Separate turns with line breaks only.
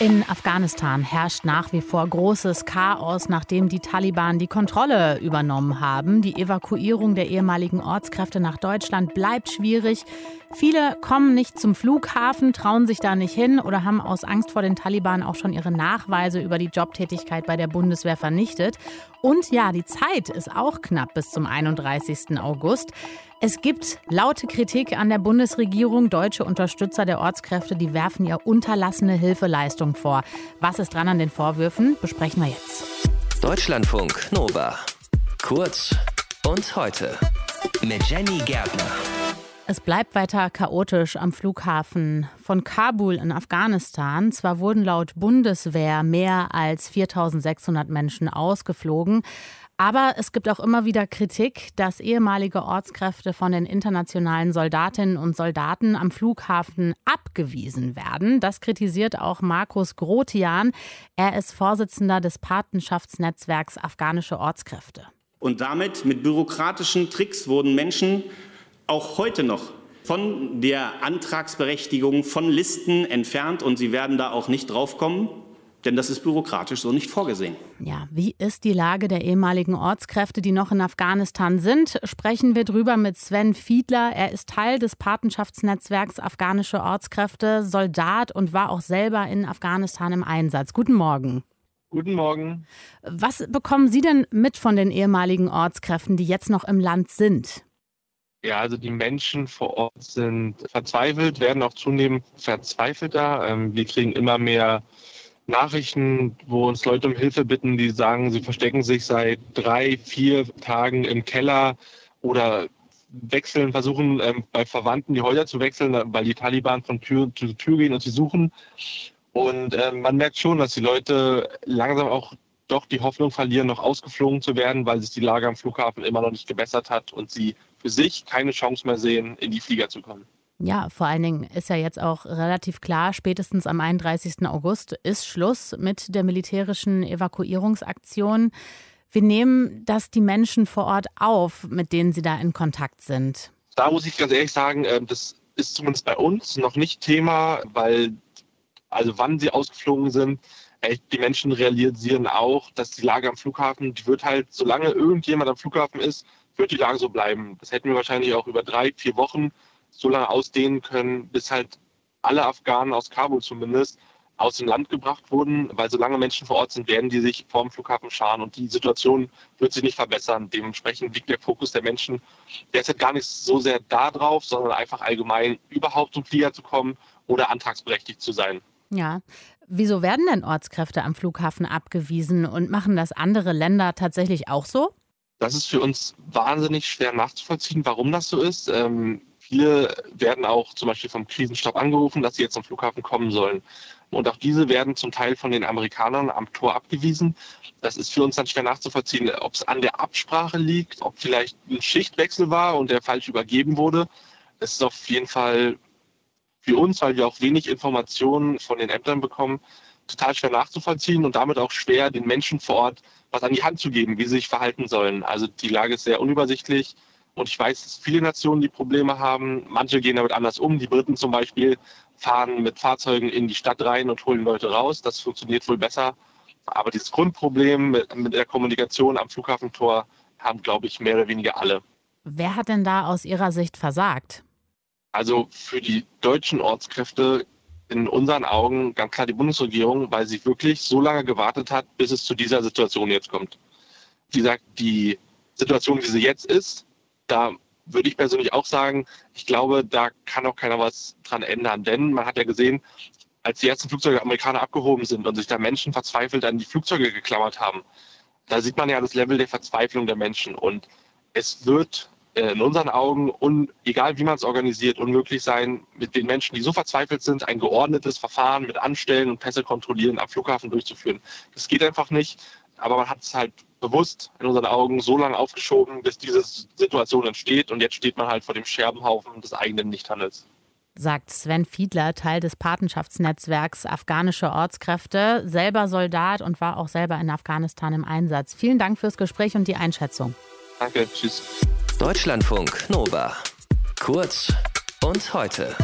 In Afghanistan herrscht nach wie vor großes Chaos, nachdem die Taliban die Kontrolle übernommen haben. Die Evakuierung der ehemaligen Ortskräfte nach Deutschland bleibt schwierig. Viele kommen nicht zum Flughafen, trauen sich da nicht hin oder haben aus Angst vor den Taliban auch schon ihre Nachweise über die Jobtätigkeit bei der Bundeswehr vernichtet. Und ja, die Zeit ist auch knapp bis zum 31. August. Es gibt laute Kritik an der Bundesregierung. Deutsche Unterstützer der Ortskräfte, die werfen ihr unterlassene Hilfeleistung vor. Was ist dran an den Vorwürfen? Besprechen wir jetzt.
Deutschlandfunk Nova. Kurz und heute mit Jenny Gärtner.
Es bleibt weiter chaotisch am Flughafen von Kabul in Afghanistan. Zwar wurden laut Bundeswehr mehr als 4600 Menschen ausgeflogen, aber es gibt auch immer wieder Kritik, dass ehemalige Ortskräfte von den internationalen Soldatinnen und Soldaten am Flughafen abgewiesen werden. Das kritisiert auch Markus Grotian. Er ist Vorsitzender des Patenschaftsnetzwerks Afghanische Ortskräfte.
Und damit mit bürokratischen Tricks wurden Menschen auch heute noch von der Antragsberechtigung von Listen entfernt und sie werden da auch nicht draufkommen. Denn das ist bürokratisch so nicht vorgesehen.
Ja, wie ist die Lage der ehemaligen Ortskräfte, die noch in Afghanistan sind? Sprechen wir drüber mit Sven Fiedler. Er ist Teil des Patenschaftsnetzwerks Afghanische Ortskräfte, Soldat und war auch selber in Afghanistan im Einsatz. Guten Morgen.
Guten Morgen.
Was bekommen Sie denn mit von den ehemaligen Ortskräften, die jetzt noch im Land sind?
Ja, also die Menschen vor Ort sind verzweifelt, werden auch zunehmend verzweifelter. Ähm, wir kriegen immer mehr Nachrichten, wo uns Leute um Hilfe bitten, die sagen, sie verstecken sich seit drei, vier Tagen im Keller oder wechseln, versuchen ähm, bei Verwandten die Häuser zu wechseln, weil die Taliban von Tür zu Tür gehen und sie suchen. Und äh, man merkt schon, dass die Leute langsam auch doch die Hoffnung verlieren, noch ausgeflogen zu werden, weil sich die Lage am Flughafen immer noch nicht gebessert hat und sie für sich keine Chance mehr sehen, in die Flieger zu kommen.
Ja, vor allen Dingen ist ja jetzt auch relativ klar, spätestens am 31. August ist Schluss mit der militärischen Evakuierungsaktion. Wir nehmen das die Menschen vor Ort auf, mit denen Sie da in Kontakt sind?
Da muss ich ganz ehrlich sagen, ähm, das ist zumindest bei uns noch nicht Thema, weil, also wann sie ausgeflogen sind, die Menschen realisieren auch, dass die Lage am Flughafen, die wird halt, solange irgendjemand am Flughafen ist, wird die Lage so bleiben. Das hätten wir wahrscheinlich auch über drei, vier Wochen so lange ausdehnen können, bis halt alle Afghanen aus Kabul zumindest aus dem Land gebracht wurden, weil solange Menschen vor Ort sind, werden die sich vor dem Flughafen scharen und die Situation wird sich nicht verbessern. Dementsprechend liegt der Fokus der Menschen derzeit gar nicht so sehr da drauf, sondern einfach allgemein überhaupt zum Flieger zu kommen oder antragsberechtigt zu sein.
Ja. Wieso werden denn Ortskräfte am Flughafen abgewiesen und machen das andere Länder tatsächlich auch so?
Das ist für uns wahnsinnig schwer nachzuvollziehen, warum das so ist. Ähm, Viele werden auch zum Beispiel vom Krisenstab angerufen, dass sie jetzt zum Flughafen kommen sollen. Und auch diese werden zum Teil von den Amerikanern am Tor abgewiesen. Das ist für uns dann schwer nachzuvollziehen, ob es an der Absprache liegt, ob vielleicht ein Schichtwechsel war und der falsch übergeben wurde. Es ist auf jeden Fall für uns, weil wir auch wenig Informationen von den Ämtern bekommen, total schwer nachzuvollziehen und damit auch schwer, den Menschen vor Ort was an die Hand zu geben, wie sie sich verhalten sollen. Also die Lage ist sehr unübersichtlich. Und ich weiß, dass viele Nationen die Probleme haben. Manche gehen damit anders um. Die Briten zum Beispiel fahren mit Fahrzeugen in die Stadt rein und holen Leute raus. Das funktioniert wohl besser. Aber dieses Grundproblem mit, der Kommunikation am Flughafentor haben, glaube ich, mehr oder weniger alle.
Wer hat denn da aus Ihrer Sicht versagt?
Also für die deutschen Ortskräfte in unseren Augen ganz klar die Bundesregierung, weil sie wirklich so lange gewartet hat, bis es zu dieser Situation jetzt kommt. Wie gesagt, die Situation, wie sie jetzt ist, da würde ich persönlich auch sagen, ich glaube, da kann auch keiner was dran ändern. Denn man hat ja gesehen, als die ersten Flugzeuge der Amerikaner abgehoben sind und sich da Menschen verzweifelt an die Flugzeuge geklammert haben, da sieht man ja das Level der Verzweiflung der Menschen. Und es wird äh, in unseren Augen, un, egal wie man es organisiert, unmöglich sein, mit den Menschen, die so verzweifelt sind, ein geordnetes Verfahren mit Anstellen und Pässe kontrollieren am Flughafen durchzuführen. Das geht einfach nicht. Aber man hat es halt bewusst in unseren Augen so lange aufgeschoben, bis diese Situation entsteht. Und jetzt steht man halt vor dem Scherbenhaufen des eigenen Nichthandels
sagt Sven Fiedler, Teil des Patenschaftsnetzwerks Afghanische Ortskräfte, selber Soldat und war auch selber in Afghanistan im Einsatz. Vielen Dank fürs Gespräch und die Einschätzung.
Danke, tschüss.
Deutschlandfunk Nova. Kurz und heute.